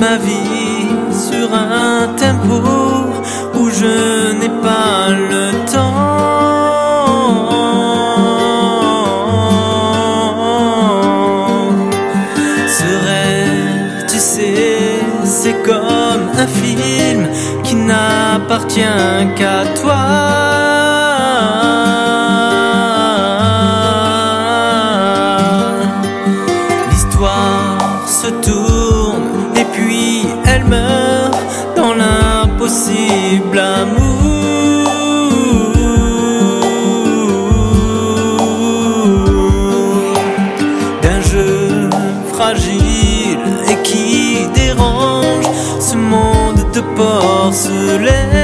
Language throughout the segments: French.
ma vie sur un tempo où je n'ai pas le temps. Ce rêve, tu sais, c'est comme un film qui n'appartient qu'à toi. Puis elle meurt dans l'impossible amour d'un jeu fragile et qui dérange ce monde de porcelaine.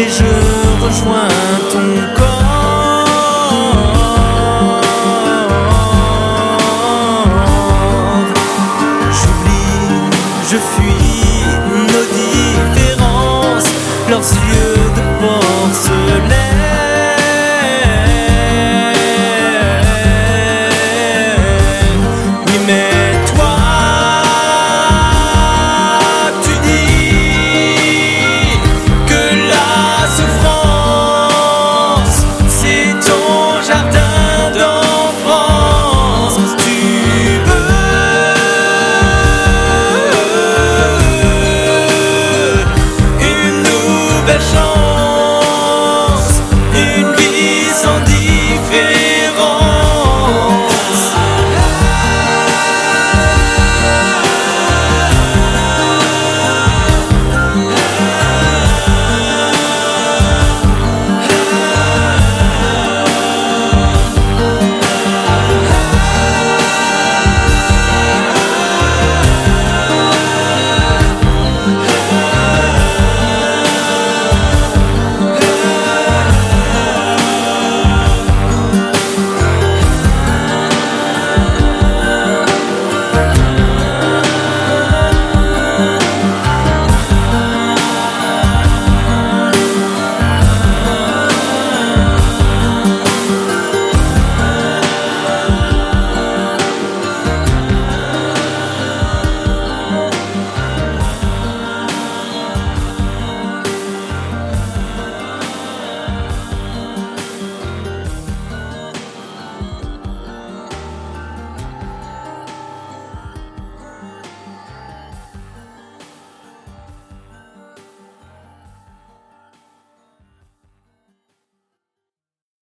et je rejoins ton corps. J'oublie, je fuis nos différences, leurs yeux.